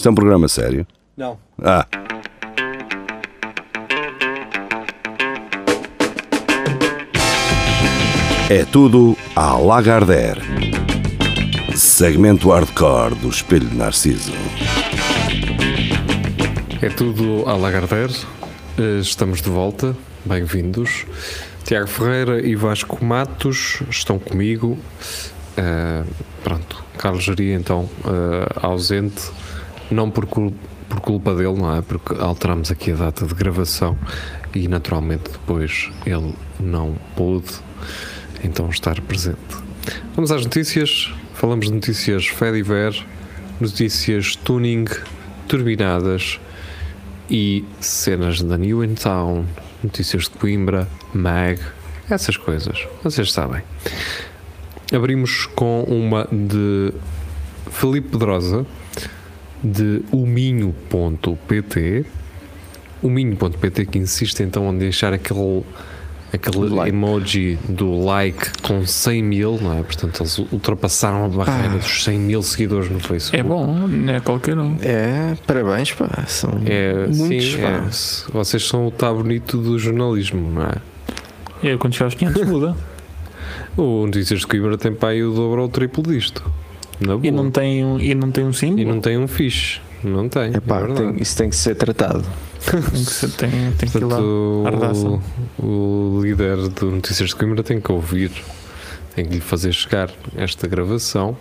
Isto é um programa sério? Não. Ah. É tudo à Lagardère. Segmento hardcore do Espelho de Narciso. É tudo à Lagardère. Eh, Estamos de volta. Bem-vindos. Tiago Ferreira e Vasco Matos estão comigo. Eh, pronto, Carlos Geria então eh, ausente, não por, cul- por culpa dele, não é? Porque alteramos aqui a data de gravação e naturalmente depois ele não pôde então estar presente. Vamos às notícias. Falamos de notícias Fediver, notícias tuning, turbinadas e cenas da New in Town, notícias de Coimbra, Mag, essas coisas. Vocês sabem. Abrimos com uma de Felipe Pedrosa, de uminho.pt. Uminho.pt que insiste então em deixar aquele, aquele Like. emoji do like com 100 mil, não é? Portanto, eles ultrapassaram a barreira Ah. dos 100 mil seguidores no Facebook. É bom, não é qualquer um. É, parabéns, pá. São É, muitos, sim, pá. é. Vocês são o tá bonito do jornalismo, não é? E aí, quando chegar aos 500 muda. O Notícias de Coimbra tem para aí o dobro ou o triplo disto. Na boa. E não tem um, e não tem um símbolo. E não tem um fixe. Não tem. Epá, é tem- isso tem que ser tratado. Tem que, ser- tem, tem que ir lá. Portanto, o, o líder do Notícias de Coimbra tem que ouvir, tem que lhe fazer chegar esta gravação.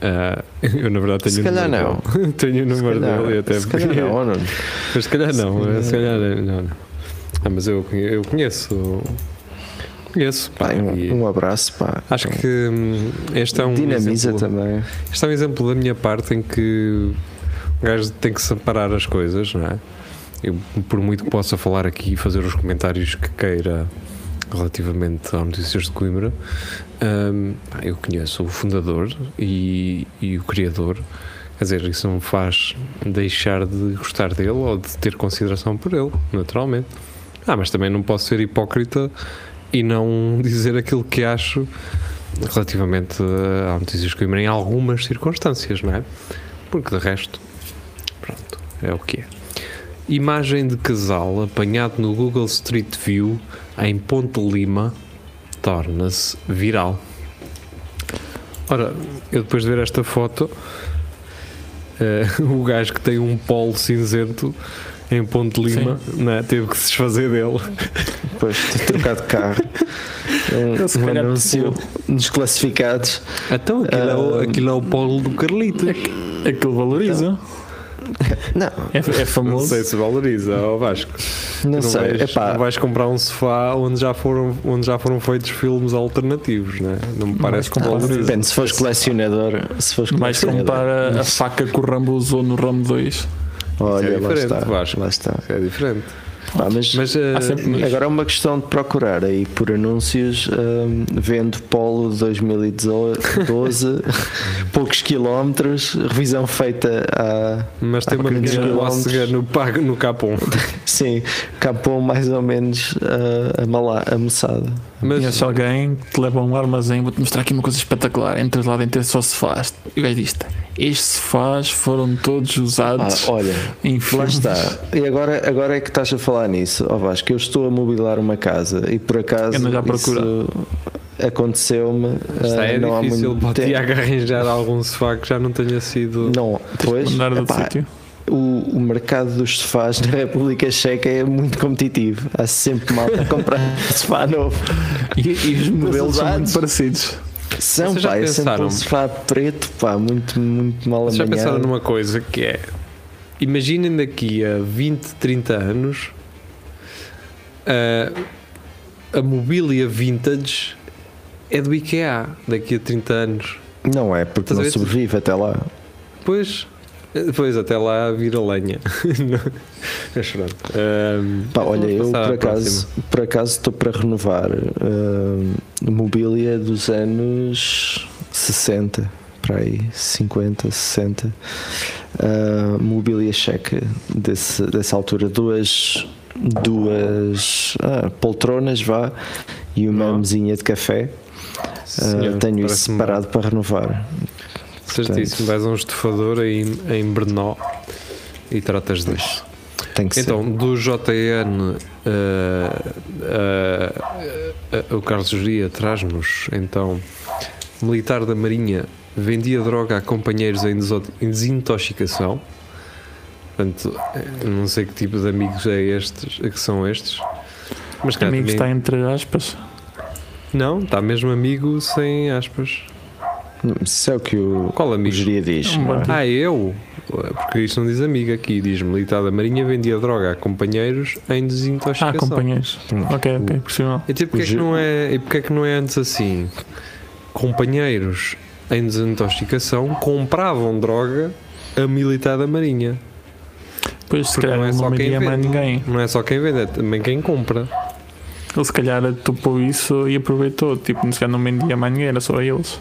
Ah, eu, na verdade, tenho Se o calhar número dele. tenho o Se número calhar- dele e até se calhar não, não. Mas se calhar não, Se se calhar- calhar não. não. Ah, mas eu, eu conheço. Conheço, pá, e um, um abraço, pá. Acho que hum, este é um Dinamiza exemplo, também. Este é um exemplo da minha parte em que o gajo tem que separar as coisas, não é? Eu, por muito que possa falar aqui e fazer os comentários que queira relativamente ao Notícias de Coimbra, hum, eu conheço o fundador e, e o criador. Quer dizer, isso não faz deixar de gostar dele ou de ter consideração por ele, naturalmente. Ah, mas também não posso ser hipócrita e não dizer aquilo que acho relativamente eh, ao Notícias Coimbra em algumas circunstâncias, não é? Porque de resto, pronto, é o que é. Imagem de casal apanhado no Google Street View em Ponte Lima torna-se viral. Ora, eu depois de ver esta foto, eh, o gajo que tem um polo cinzento em Ponte Lima não é? teve que se desfazer dele. Depois de trocar de carro. Um, Se um calhar anúncio nos classificados. Então, aquilo, é, o, Ah, aquilo é o polo do Carlitos. Aquilo valoriza. Não, É, é Não famoso. sei se valoriza, ó Vasco. não, não, sei. vais, Epá, não vais comprar um sofá onde já foram, onde já foram feitos filmes alternativos, né? não me Não parece que valoriza. depende, se fores colecionador. Se fores Vais colecionador. comprar a, a faca que o Rambo usou no Ramo 2. Olha, Isso é lá diferente, está. Vasco. Lá está. Isso é diferente. Pá, mas Mas, eh, sempre- Agora é uma questão de procurar aí por anúncios hum, vendo Polo 2012, poucos quilómetros, revisão feita a mas tem uma 500 pequena no, no capão. sim, capou mais ou menos uh, a, mala, a moçada. Mas Conheces alguém que te leva a um armazém, vou-te mostrar aqui uma coisa espetacular. Entras lá dentro é só sofás. E o gajo diz estes sofás foram todos Ah, usados olha, em lá está. E agora, agora é que estás a falar nisso, ó Vasco, eu estou a mobilar uma casa e por acaso isso aconteceu-me. está uh, é não há difícil muito para o tempo. Arranjar algum sofá que já não tenha sido. Não, pois, Mandar epá, sítio. O, o mercado dos sofás na República Checa é muito competitivo. Há sempre mal a comprar sofá novo. E, e os modelos são muito parecidos. São, Vocês já pá, é sempre pensaram? um sofá preto, pá, muito, muito mal Vocês já pensaram numa coisa que é. Imaginem daqui a 20, 30 anos a, a mobília vintage é do IKEA daqui a 30 anos. Não é, porque Estás não sobrevive até lá. Pois, depois até lá vira lenha. Mas pronto. Ahm, Pá, olha, eu por acaso, por acaso estou para renovar hum, mobília dos anos 60, para aí, 50, 60. Ah, mobília checa desse, dessa altura, duas, duas ah, poltronas, vá, e uma Não. mesinha de café. Ah, senhor, tenho isso separado para renovar. Certíssimo, vais a um estufador em, em Brno e tratas disso. Tem que Então, do JN, eh, eh, eh, o Carlos Juria traz-nos, então, militar da Marinha vendia droga a companheiros em em desintoxicação. Portanto, não sei que tipo de amigos é estes, que são estes. Mas calhar Amigo também- está entre aspas. Não, está mesmo amigo sem aspas. Isso é o que o, Qual o amigo? geria diz. É não é? Ah, eu? Porque isto não diz amigo aqui, diz militar da Marinha vendia droga a companheiros em Ah, desintoxicação. companheiros. Hum. Ok, ok, percebeu. E tipo, porque é, que não é, e porque é que não é antes assim? Companheiros em desintoxicação compravam droga a militar da Marinha. Pois se calhar não é só não quem vendia mais vende. ninguém. Não é só quem vende, é também quem compra. Ele se calhar topou isso e aproveitou. Tipo, se calhar não vendia mais ninguém, era só eles.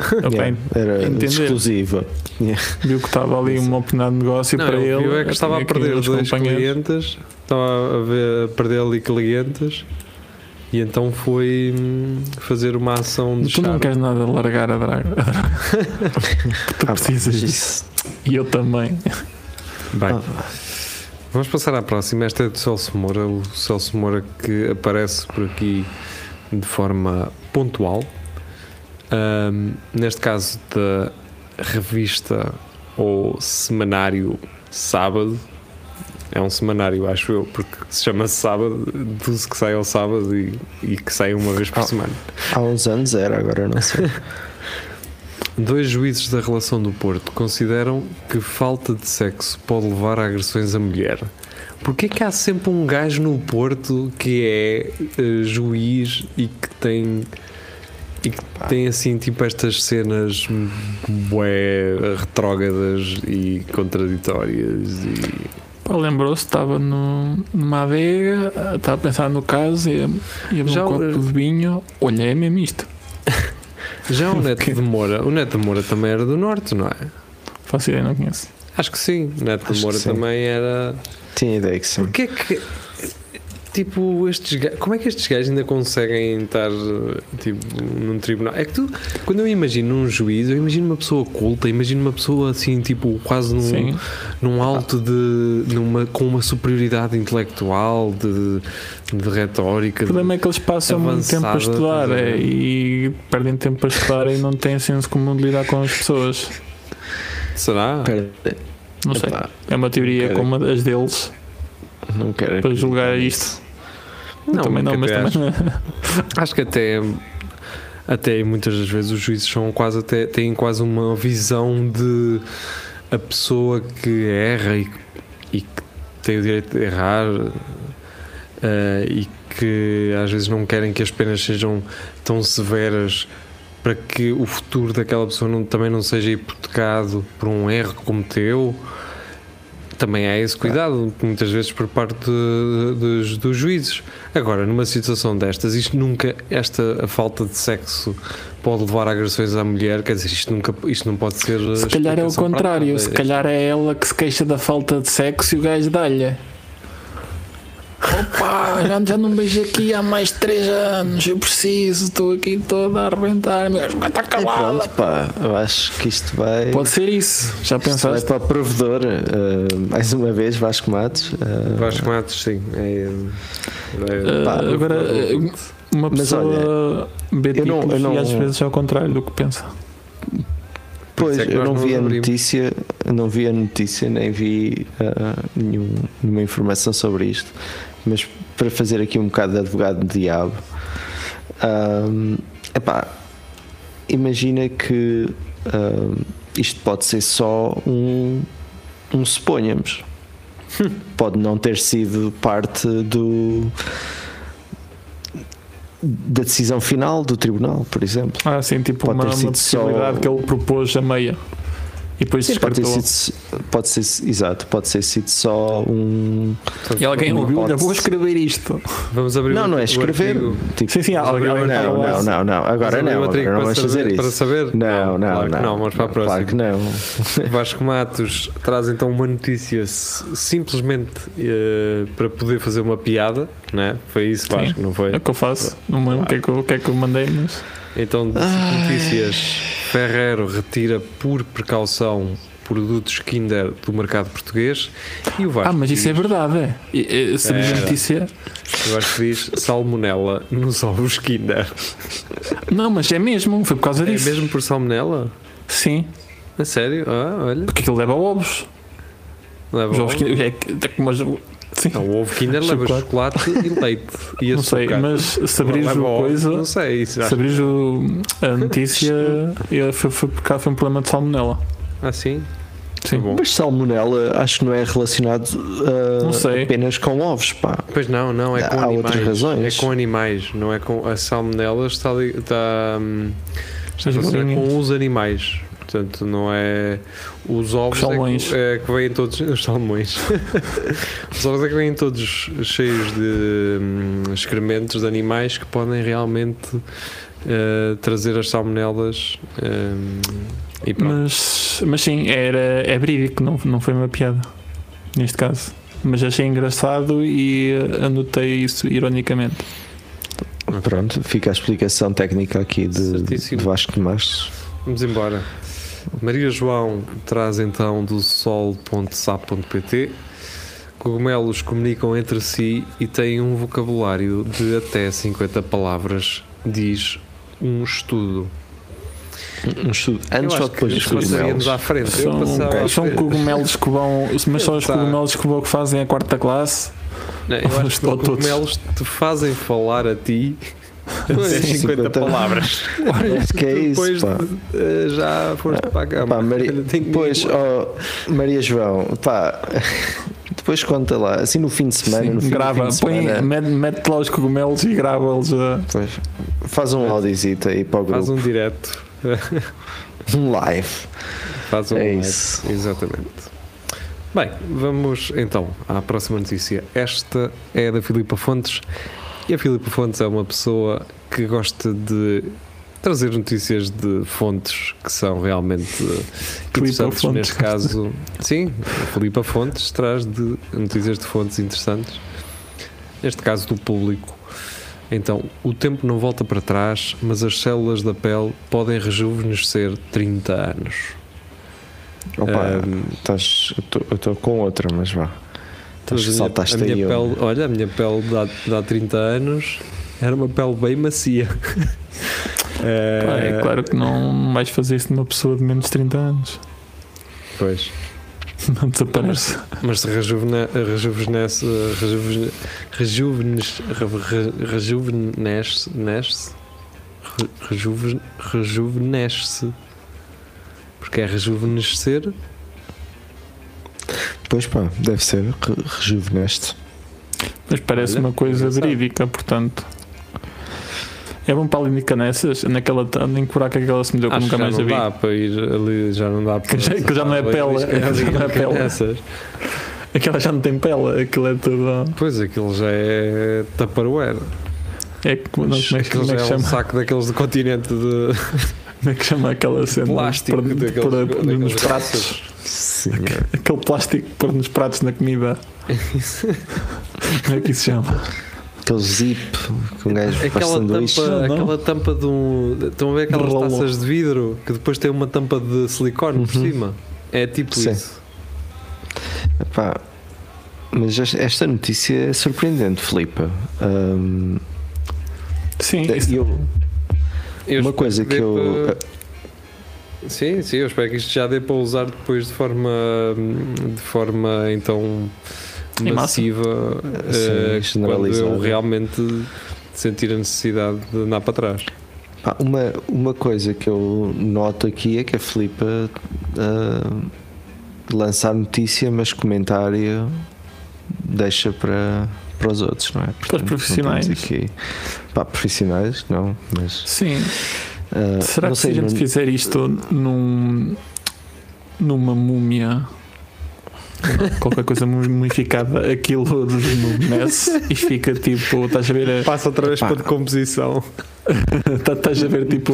Yeah, era entender. exclusiva. Yeah. viu que estava ali uma oportunidade de negócio Não, para ele viu é que estava a perder dois companheiros. clientes, estava a, ver, a perder ali clientes e então foi hum, fazer uma ação de Tu não charme. queres nada largar a draga. tu Ah, precisas disso. isso- E eu também. Bem, Ah, Vamos passar à próxima. Esta é do Celso Moura. O Celso Moura que aparece por aqui de forma pontual. Ahm, neste caso da revista ou semanário Sábado. É um semanário, acho eu, porque se chama Sábado, tudo que sai ao sábado e, e que sai uma vez por Ah. semana. há uns anos era, agora não sei. Dois juízes da relação do Porto consideram que falta de sexo pode levar a agressões à mulher. Porquê que há sempre um gajo no Porto que é eh, juiz e que tem e que tem assim tipo estas cenas bué retrógradas e contraditórias e Pá, Lembrou-se, estava no, numa adega, estava a pensar no caso, ia, ia ver Já um copo de vinho. Olha, é mesmo isto. já o Neto de Moura, o Neto de Moura também era do Norte, não é? Faço ideia, não conheço. Acho que sim, o Neto Acho de Moura também era Tinha ideia que sim. Porquê que. Tipo, estes gajos, como é que estes gajos ainda conseguem estar tipo, num tribunal? É que tu, quando eu imagino um juiz, eu imagino uma pessoa culta, imagino uma pessoa assim, tipo, quase num, Sim. num alto de. Numa, com uma superioridade intelectual, de, de retórica. O problema é que eles passam muito tempo a estudar é, e perdem tempo a estudar e não têm senso comum de lidar com as pessoas. Será? Não sei. epá, É uma teoria como as deles não quero para julgar isto. Não, também não, mas até também. Acho que até, até muitas das vezes os juízes são quase até, têm quase uma visão de a pessoa que erra e, e que tem o direito de errar eh, e que às vezes não querem que as penas sejam tão severas para que o futuro daquela pessoa não- também não seja hipotecado por um erro que cometeu. Também há esse cuidado, muitas vezes por parte de- dos, dos juízes. Agora, numa situação destas, isto nunca, esta falta de sexo pode levar a agressões à mulher, quer dizer, isto, nunca, isto não pode ser. Se calhar é o contrário, se calhar é ela que se queixa da falta de sexo e o gajo dá-lhe. Opa, já, já não beijo aqui há mais de 3 anos, eu preciso, estou aqui toda a arrebentar, mas vai estar calada. pronto, pá, eu acho que isto vai. Pode ser isso, já isto vai pensaste? para o provedor. eh, mais uma vez, Vasco Matos. eh, Vasco Matos, sim. É, é- Uh, pá, agora, uh, uma Mas pessoa vê eu não- títulos eu não- e às vezes é ao contrário do que pensa. Pois, é eu não não vi a notícia, não vi a notícia, nem vi ah, nenhum- nenhuma informação sobre isto, mas para fazer aqui um bocado de advogado do diabo, ahm, epá, imagina que ahm, isto pode ser só um, um suponhamos. Pode não ter sido parte do da decisão final do tribunal, por exemplo. Ah, sim, tipo Pode uma, uma sido só- possibilidade que ele propôs a meia e depois Sim, pode ter sido, pode ser, exato, pode ser sido só um. E alguém ouviu, olha, vou escrever isto. Vvamos abrir Não, não é escrever. Tipo, Sim, sim, Vamos alguém não, não, não, não, agora Vamos não, agora não vamos fazer isso. Para saber? Não, não, claro que não. não. Vamos para a próxima. Claro que não. Vasco Matos traz então uma notícia simplesmente eh, para poder fazer uma piada, né? Foi isso, Sim. Vasco, não foi? É o que eu faço. Não me lembro o que é que eu, o que é que eu mandei, mas. Então, de notícias Ferrero retira por precaução produtos Kinder do mercado português e o Vasco Ah, mas isso é diz- verdade, é. E- e- Sabia É. notícia? o Vasco diz salmonela nos ovos Kinder. Não, mas é mesmo, foi por causa É disso. mesmo por salmonela? Sim, A sério? Ah, olha. porque aquilo leva ovos. Leva Os ovos ovo. que- é é os- Sim, Não, o ovo Kinder leva Chocolate. chocolate e leite e não sei, mas se o ovo, coisa, Não sei, isso se o, a notícia, é, foi, foi por causa foi um problema de salmonela. Ah, sim? Sim. Bom. Mas salmonela acho que não é relacionado ah, Não sei. apenas com ovos, pá. Pois não, não, é Há com animais. outras razões. É com animais, não é com. A salmonela está, ali- está, hum, está As relacionada com os animais. Portanto, não é. Os ovos Os salmões. É, que, é que vêm todos. Os salmões. os ovos é que vêm todos cheios de hum, excrementos de animais que podem realmente eh, trazer as salmonelas. hum. Mas, mas sim, era, é verídico, não, não foi uma piada. Neste caso. Mas achei engraçado e anotei isso ironicamente. Pronto, fica a explicação técnica aqui de, de Vasco de Mastros. Vamos embora. Maria João traz então do sol.sap.pt. Cogumelos comunicam entre si e têm um vocabulário de até 50 palavras, diz um estudo. Um estudo antes ou depois que dos cogumelos? à frente. São, à são frente. cogumelos que vão. Mas são os Tá. cogumelos que vão que fazem a quarta classe. Não, eu acho que os todos. cogumelos te fazem falar a ti até Sim, 50 50. palavras. Acho que é Depois isso, pá. de- eh, já foste para a cama. Pá, Maria, Tenho que- pois, ó, Maria João, pá, depois conta lá, assim no fim de semana, Sim, no fim grava, do fim de põe, semana, mete, mete lá os cogumelos e grava-los. faz um audiozito aí para o grupo, Faz um direto. um live. Faz um É live. isso. Exatamente. Bem, vamos então à próxima notícia. Esta é da Filipa Fontes. E a Filipa Fontes é uma pessoa que gosta de trazer notícias de fontes que são realmente interessantes. Fontes. Neste caso, sim, a Filipa Fontes traz de notícias de fontes interessantes. Neste caso, do público. Então, o tempo não volta para trás, mas as células da pele podem rejuvenescer 30 anos. Opa, Ahm, estás- eu estou com outra, mas vá. Estás- a minha- a minha um. pele, olha, a minha pele de há, de há 30 anos era uma pele bem macia. É, Pá, é claro que não vais fazer isso numa pessoa de menos de 30 anos. Pois. Não desaparece. Mas se rejuvene, rejuvenesce, rejuvene, rejuvenesce, re- rejuvenesce, nesce, re- rejuven- rejuvenesce, porque é rejuvenescer, Pois pá, deve ser, re- rejuveneste. Mas parece Olha, uma coisa verídica, portanto. É bom para ali nessas, naquela em que buraco é que ela se me deu que nunca já mais a não vi. dá para ir ali, já não dá para Que já- que já não é pele, já não é pele. Aquela já não tem pele, aquilo é tudo. Pois aquilo já é Tupperware. É não, como, é, que- Aquilo como é já que é um chama? saco daqueles de continente de Como é que chama aquela cena? plástico Por- daqueles, por- daqueles nos pratos. Sim. Aquele plástico que pôr nos pratos na comida. Como é que isso chama? Aquele zip que um gajo faz Aquela sanduíche. tampa, Não, não. aquela tampa de um. Estão a ver aquelas taças de vidro que depois tem uma tampa de silicone por Uhum. cima? É tipo Sim. isso. Epá, mas esta- notícia é surpreendente, Filipe. Ahm, Sim, eu- Eu uma coisa que eu. para- Sim, sim, eu espero que isto já dê para usar depois de forma. de forma então. Massiva. Sim, eh, quando eu realmente sentir a necessidade de andar para trás. Uma, uma coisa que eu noto aqui é que a Filipe ah, lança a notícia, mas comentário deixa para, para os outros, não é? Portanto, não profissionais. temos Aqui, pá, profissionais, não, mas. sim. ah, Será não que se a sei, gente não- fizer isto num, numa múmia, qualquer coisa mumificada, aquilo desmumece e fica tipo, estás a ver, a- Passa outra vez para decomposição. tá- estás a ver tipo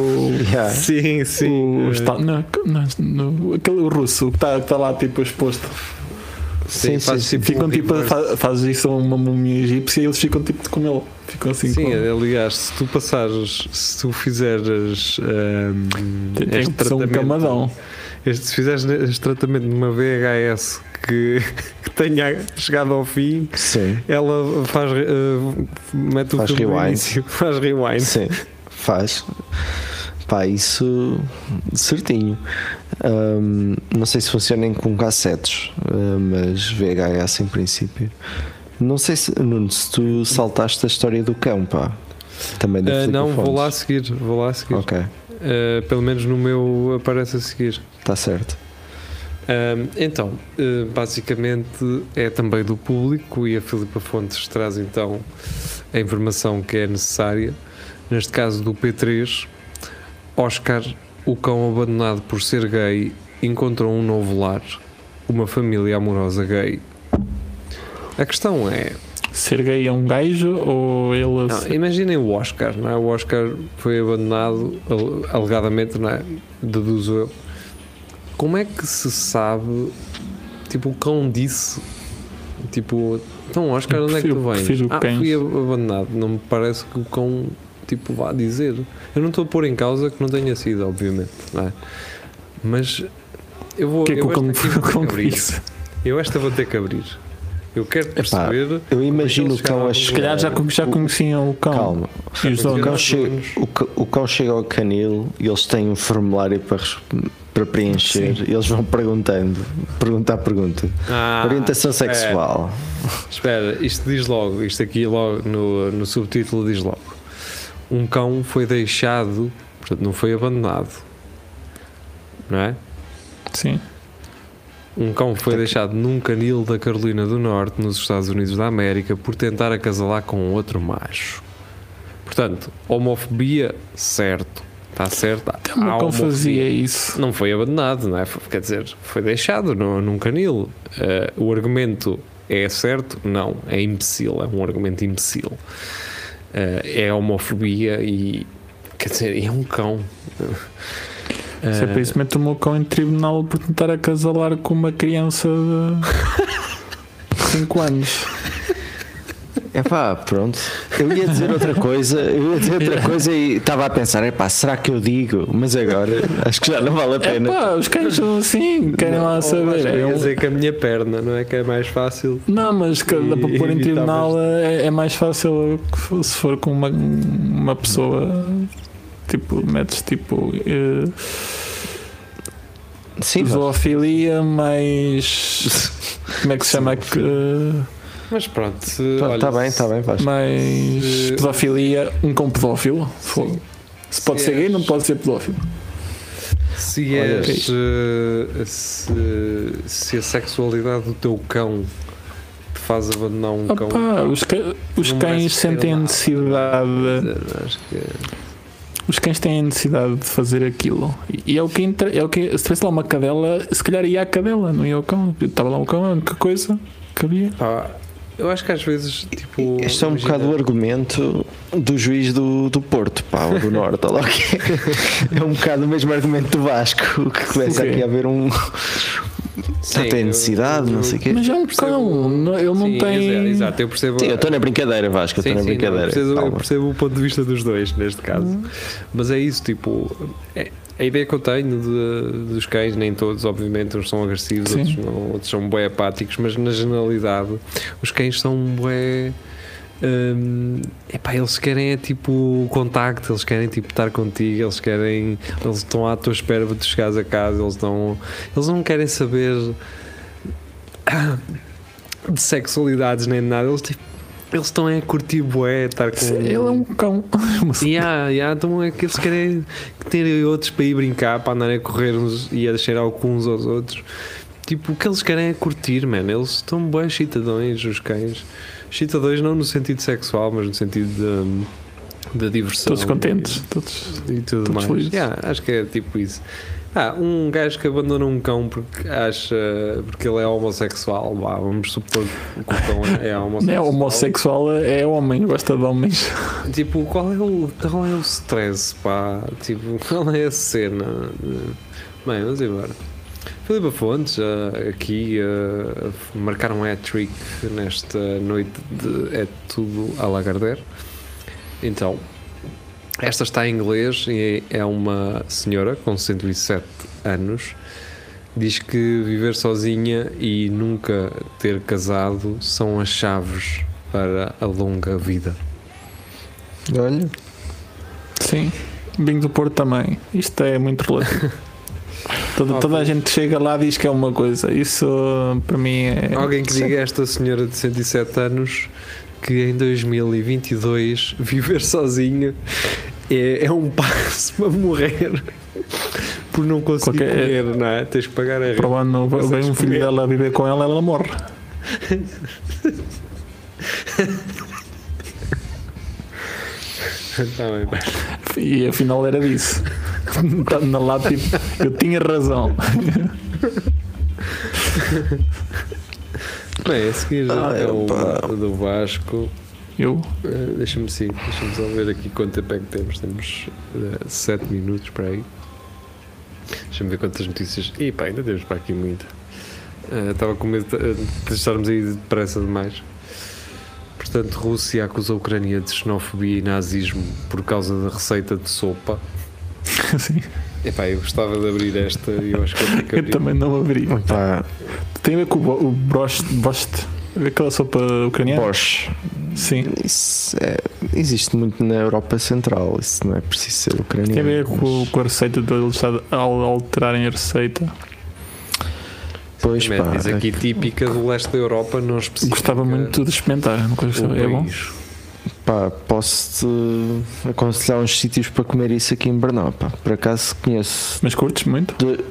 Yeah. Sim, sim. o está, não, não, no- aquele russo que está que tá lá tipo exposto. Sim, faz sim, sim. Ficam um tipo, reverse. fa- fazes isso a uma múmia egípcia e eles ficam tipo com ele. Ficam assim Sim, com... aliás, se tu passares, se tu fizeres ehm, tem este ser um tratamento- camadão. este- se fizeres este tratamento numa VHS que, que tenha chegado ao fim, Sim, ela faz eh, mete o Faz rewind. início, faz rewind. sim, faz. Pá, isso certinho. Ahm, não sei se funcionem com cassetes, ah, mas VHS em princípio. Não sei se, Nuno, se tu saltaste a história do cão, pá. Também Eh, não, vou lá a seguir, vou lá a seguir. Ok, Eh, pelo menos no meu aparece a seguir. está certo. Ahm, então, eh, basicamente é também do público e a Filipa Fontes traz então a informação que é necessária. Neste caso do P3, Oscar, o cão abandonado por ser gay, encontrou um novo lar, uma família amorosa gay. A questão é, Ser gay é um gajo ou ele. não, imaginem o Oscar, não é? O Oscar foi abandonado, ale- alegadamente, não é? Deduzo eu. Como é que se sabe? Tipo, o cão disse. Tipo, então, Oscar, onde é que tu vens? prefiro Ah, cães. fui ab- abandonado. Não me parece que o cão, tipo, vá dizer. Eu não estou a pôr em causa que não tenha sido, obviamente, não é? Mas eu vou. O que é que eu esta vou ter que abrir. Eu esta vou ter que abrir. Eu quero perceber. Eu imagino eles o cão a a Se calhar já, chegar. já conheciam o cão. Calma, E os o donos. cão, chega, o, cão chega ao canil e eles têm um formulário para, para preencher Sim. e eles vão perguntando, pergunta a pergunta. Ah, Orientação espera. sexual. Espera, isto diz logo, isto aqui logo no, no subtítulo diz logo. Um cão foi deixado, portanto não foi abandonado. Não é? Sim. Um cão foi deixado num canil da Carolina do Norte, nos Estados Unidos da América, por tentar acasalar com outro macho. Portanto, homofobia, certo. Está certo. Até o cão fazia isso. Não foi abandonado, não é? Foi- Quer dizer, foi deixado no, num canil. Eh, o argumento é certo? Não, é imbecil, é um argumento imbecil. Eh, é homofobia e. Quer dizer, é um cão. Se é para isso, mete o meu cão em tribunal por tentar acasalar com uma criança de 5 anos. É pá, pronto. Eu ia dizer outra coisa, eu ia dizer outra coisa e estava a pensar, é pá, será que eu digo? Mas agora acho que já não vale a É pena. pá, os cães são assim, querem lá saber. É um- dizer que a minha perna, não é que é mais fácil? Não, mas que dá para pôr em tribunal é, é mais fácil se for com uma, uma pessoa. Tipo, metes tipo. eh, Sim, mas- zoofilia mais. Como é que se chama? Que, eh, Mas pronto, Está tá bem, está bem, Vasco. mais Se- pedofilia. Um cão pedófilo. Fogo. Se pode Se ser gay, és- não pode ser pedófilo. Se Olha, és. eh, se, se a sexualidade do teu cão te faz abandonar um cão. Opa, os, ca- os cães sentem a necessidade. Acho que Os cães têm a necessidade de fazer aquilo. E é o que, inter- é o que se tivesse lá uma cadela, se calhar ia à cadela, não ia ao cão. Estava lá o cão, a única coisa que havia. Pá, eu acho que às vezes, tipo. Este é um imagina- bocado o argumento do juiz do, do Porto, pá, ou do Norte, lá que é. É um bocado o mesmo argumento do Vasco, que começa O quê? aqui a haver um. Sim, tem eu- necessidade, não sei o quê. Mas é um cão, não- ele não Sim, tem. Exato, exato, eu percebo. Sim, eu estou na brincadeira, Vasco, eu estou na sim, não, eu, brincadeira. percebo, eu percebo o ponto de vista dos dois, neste caso. Mas é isso, tipo. é- a ideia que eu tenho de- dos cães, nem todos, obviamente, uns são agressivos, outros, não, outros são bué apáticos, mas na generalidade, os cães são bué. Hum, epá, eles querem é tipo contacto, eles querem tipo estar contigo, eles querem, eles estão à tua espera para tu chegares a casa, eles não, eles não querem saber de sexualidades nem de nada, eles, tipo, eles estão é a curtir bué, estar com Ele é um cão. Yeah, yeah, então é que eles querem ter outros para ir brincar, para andarem a correr uns e a cheirar com uns aos outros. Tipo, o que eles querem é curtir, man. Eles estão bem chitadões, os cães. Chitadões não no sentido sexual, mas no sentido de, de diversão. Todos contentes. Todos. E, e tudo todos mais. felizes. Yeah, acho que é tipo isso. Ah, um gajo que abandona um cão porque acha porque ele é homossexual, vá, vamos supor que o cão é, homossexual. Não é homossexual, é homem, gosta de homens. Tipo, qual é o, qual é o stress, pá? Tipo, qual é a cena? Bem, vamos embora. Filipe Fontes, ah, aqui a marcar um hat-trick nesta noite de É Tudo a Lagardère. Então, esta está em inglês e é uma senhora com 107 anos. Diz que viver sozinha e nunca ter casado são as chaves para a longa vida. Olha, Sim. Vinho do Porto também. Isto é muito relativo. Toda, toda a gente chega lá e diz que é uma coisa. Isso para mim é. Alguém que diga a esta senhora de 107 anos que em 2022 viver sozinho é, é um passo para morrer por não conseguir Qualquer- comer, não é? Tens que pagar a renda. Para o ano vem um filho dela a viver com ela, ela morre. Tá bem. E afinal era disso. Estando lá, tipo, eu tinha razão. Bem, a seguir Ai, é o opa. do Vasco. Eu, Eh, Deixa-me sim, deixa-me só ver aqui quanto tempo é que temos. Temos 7 minutos para aí. Deixa-me ver quantas notícias. E pá, ainda temos para aqui muito. Eh, Estava com medo de, de estarmos aí depressa demais. Portanto, Rússia acusa a Ucrânia de xenofobia e nazismo por causa da receita de sopa. assim, Epá, eu gostava de abrir esta e eu acho que vou ter que eu também não abri. pá, Tem a ver com o, o bost, aquela sopa ucraniana? Bosch. Sim. Isso é- existe muito na Europa Central. Isso não é preciso ser ucraniano. Tem a ver com, mas- com a receita deles estar- ao alterarem a receita. Pois pá, diz aqui típica do leste da Europa, não específica. Gostava muito de experimentar. Nunca o gostava. É bom. Pá, posso-te aconselhar uns sítios para comer isso aqui em Bernal. Pá. Por acaso conheço. Mas curtes muito? de-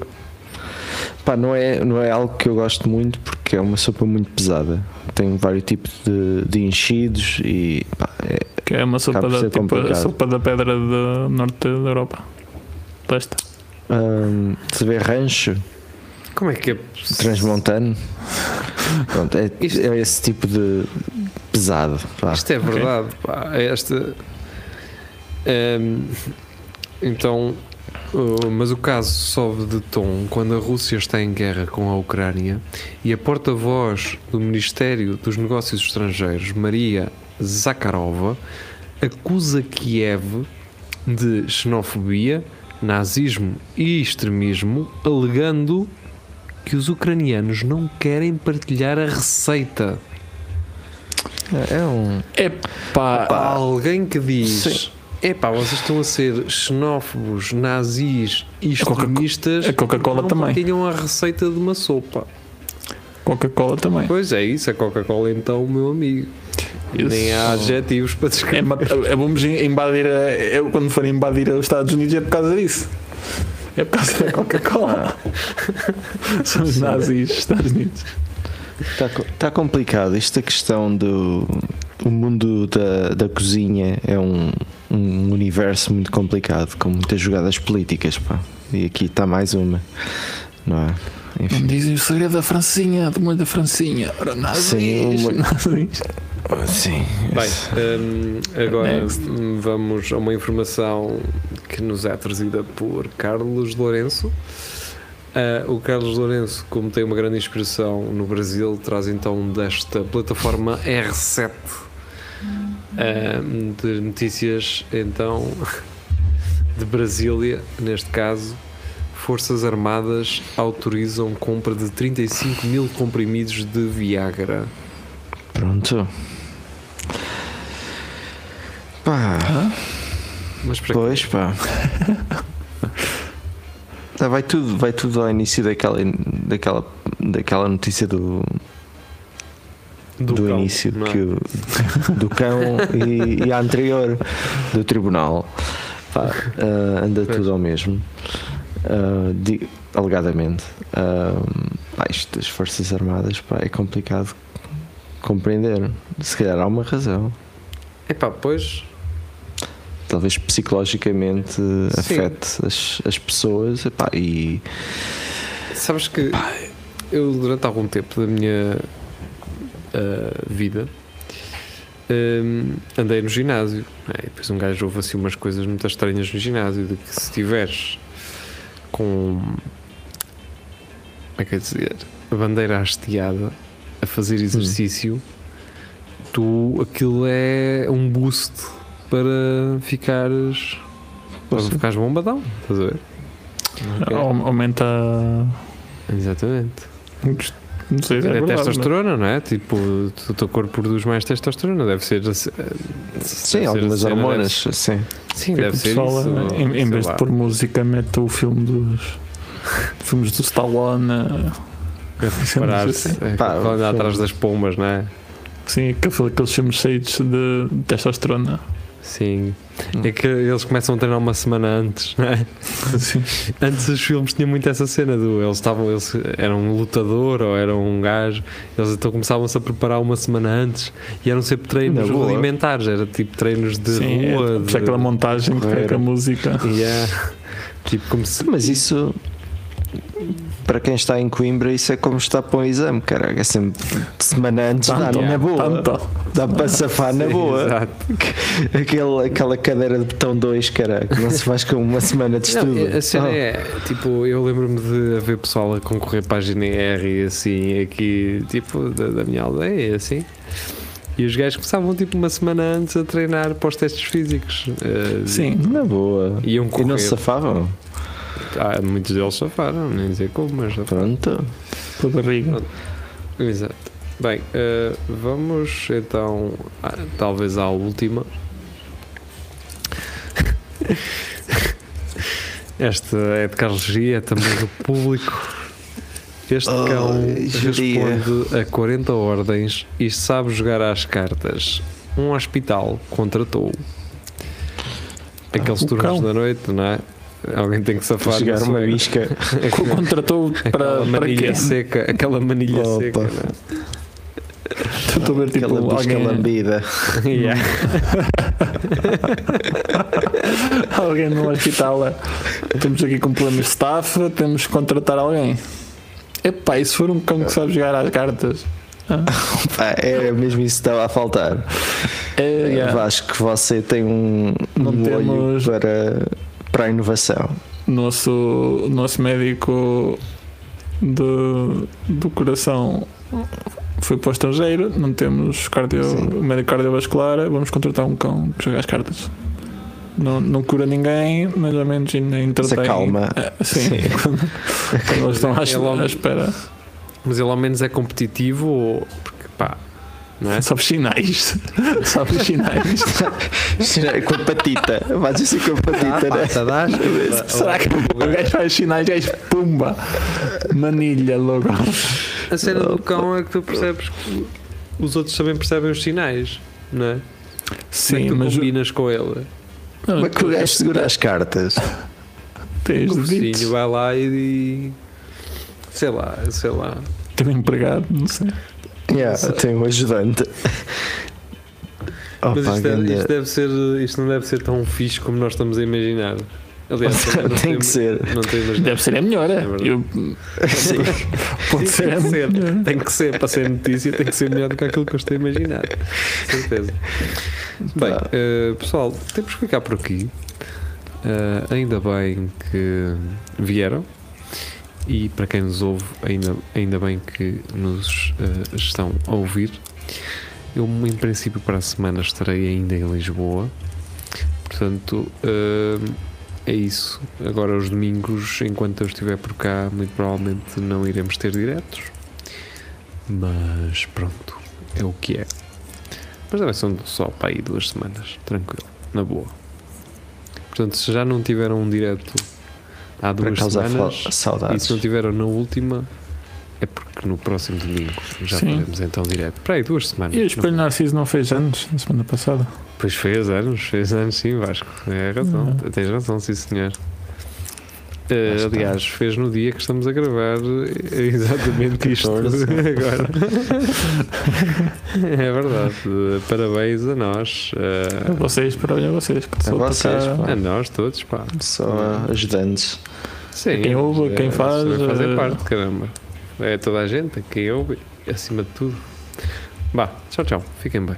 Pá, não é, não é algo que eu gosto muito porque é uma sopa muito pesada. Tem vários tipos de, de enchidos e pá, é, Que é uma sopa da, tipo, sopa da pedra do norte da Europa. Leste. hum, se vê rancho Como é que é? transmontano. Pronto, é, é esse tipo de pesado. pá. Isto é verdade, pá. Esta. Ehm, então, uh, mas o caso sobe de tom quando a Rússia está em guerra com a Ucrânia e a porta-voz do Ministério dos Negócios Estrangeiros, Maria Zakharova, acusa Kiev de xenofobia, nazismo e extremismo, alegando que os ucranianos não querem partilhar a receita. É um. É pá. Alguém que Sim. diz: epá, vocês estão a ser xenófobos, nazis e Coca- extremistas. a Coca-Cola não também. partilham a receita de uma sopa. Coca-Cola também. Pois é, isso. A Coca-Cola, então, meu amigo. Isso. Nem há adjetivos para descrever. é, vamos invadir. a- Eu, quando for invadir os Estados Unidos, é por causa disso. É por causa da Coca-Cola. São os nazis dos Estados Unidos. Está tá complicado. Isto a questão do. O mundo da, da cozinha é um, um universo muito complicado, com muitas jogadas políticas. Pá. E aqui está mais uma. Não é? Não Enfim. dizem o segredo da Francinha, do molho da Francinha. Ora, nazis, Sim, molho- nazis. Sim. Bem, hum, agora Next. vamos a uma informação que nos é trazida por Carlos Lourenço. Ah, o Carlos Lourenço, como tem uma grande inspiração no Brasil, traz então desta plataforma R7 hum, de notícias então de Brasília, neste caso. Forças Armadas autorizam compra de 35 mil comprimidos de Viagra. Pronto. Pá. Mas para Pois pá. Ah, vai, tudo, vai tudo ao início daquela, daquela, daquela notícia do, do, cão, início é? que o- do cão e, e a anterior do tribunal. Pá, ah, anda tudo ao mesmo. Ah, di- alegadamente. Ah, pá, isto das forças armadas pá, é complicado compreender. Se calhar há uma razão. Epá, pois, talvez psicologicamente afete as, as pessoas epá, e sabes que eu durante algum tempo da minha ah, vida hum, andei no ginásio não é? e depois um gajo ouve assim umas coisas muito estranhas no ginásio de que se estiveres com é que é dizer, a bandeira hasteada a fazer exercício, tu aquilo é um boost para ficares para Sim. ficares bombadão, estás a ver? Au- Aumenta. Exatamente. Não sei se é É, verdade, testosterona, não é? Tipo, o teu corpo produz mais testosterona, deve ser. assim- deve Sim, ser algumas cena hormonas, sim. Sim, mas- deve ser pessoal, isso. em, em sei vez lá. de pôr música, mete o filme dos. filmes do Stallone. Parar-se, é, Pá, quando anda o atrás das pombas, não é? Sim, aquele- aqueles filmes cheios de testosterona. Sim. Hum. É que eles começam a treinar uma semana antes, não é? Sim. Antes os filmes tinham muito essa cena do eles estavam, eles eram um lutador ou eram um gajo, eles então começavam-se a preparar uma semana antes e eram sempre treinos rudimentares, era tipo treinos de Sim, é, rua. por isso é aquela montagem com a música. Yeah. Tipo como se. Mas isso, para quem está em Coimbra, isso é como estar para um exame, caralho. É sempre semana antes, dá Tanto, na boa. tanto. Dá para safar na Sim, boa. exato. Aquele, aquela cadeira de botão 2, caralho, que não se faz com uma semana de estudo. Não, a cena Oh. é, tipo, eu lembro-me de haver pessoal a concorrer para a GNR e assim, aqui, tipo, da, da minha aldeia, e assim. E os gajos começavam, tipo, uma semana antes a treinar para os testes físicos. Eh, Sim. Na boa. Iam E não se safavam? Ah, muitos deles safaram, nem dizer como, mas safaram. Pronto. Pela barriga. Exato. Bem, eh, vamos então, ah, talvez à última. Esta é de Carlos Gia, é também do público. Este Oh, cão responde a 40 ordens e sabe jogar às cartas. Um hospital contratou aqueles o turnos cão. da noite, não é? Alguém tem que safar. Chegar uma isca. Contratou para, Aquela para manilha quê? seca, aquela manilha Opa. seca, não é? Estou a ver tipo Aquela alguém, lambida. Yeah. alguém no hospital. Temos aqui com problemas de staff, temos que contratar alguém. Epá, e se for um cão que sabe jogar às cartas? Ah, é mesmo isso que estava a faltar. é, yeah. Vasco, que você tem um, Não um olho temos- para, para a inovação. nosso, nosso médico do, do coração foi para o estrangeiro, não temos cardio, Sim. médico cardiovascular, vamos contratar um cão que joga as cartas. Não, não cura ninguém, mais ou menos ainda entretém. acalma. Ah, sim, Sim. Quando, quando eles estão à, Ele ao- à espera. Mas ele ao menos é competitivo ou. Porque pá. Não é? Sabe sinais. Sabe sinais. com a patita. Vais assim com a patita, né? Será que o gajo faz sinais? Gajo, pumba! Manilha logo. A cena do cão é que tu percebes que os outros também percebem os sinais, não é? Como é Sim, que tu mas. combinas com ele? Não, Como é que o gajo segura as cartas? tens O vizinho vai lá e. e- Sei lá, sei lá. Tem um empregado, não sei. Yeah, tem um ajudante. Mas isto, é- isto deve ser, isto não deve ser tão fixe como nós estamos a imaginar. Aliás, tem que ser. Não. Deve ser a melhor, é? É. Eu- Sim. pode Sim, ser tem que a ser. melhor. Tem que ser, para ser notícia, tem que ser melhor do que aquilo que eu estou a imaginar. Certeza. Bem, eh, pessoal, temos que ficar por aqui. Eh, ainda bem que vieram. E para quem nos ouve, ainda, ainda bem que nos eh, estão a ouvir. Eu, em princípio, para a semana estarei ainda em Lisboa. Portanto, eh, é isso. Agora, os domingos, enquanto eu estiver por cá, muito provavelmente não iremos ter diretos. Mas pronto, é o que é. Mas também são só para aí duas semanas, tranquilo, na boa. Portanto, se já não tiveram um direto há duas semanas fa- e saudades. se não tiveram na última, é porque no próximo domingo já Sim. teremos então direto. Para aí duas semanas. E o Espelho Narciso não fez anos na semana passada? Pois fez anos, fez anos sim, Vasco. É razão, tens razão, sim senhor. Está. aliás, fez no dia que estamos a gravar eh, exatamente isto 14. agora. é verdade. Parabéns a nós. A eh, vocês, para olhar vocês. Que A vocês, tocar- a nós todos, pá. Só ajudantes. Sim, Quem ouve, quem faz, fazem eh, parte, caramba. É toda a gente, quem ouve, acima de tudo. Vá, tchau, tchau. Fiquem bem.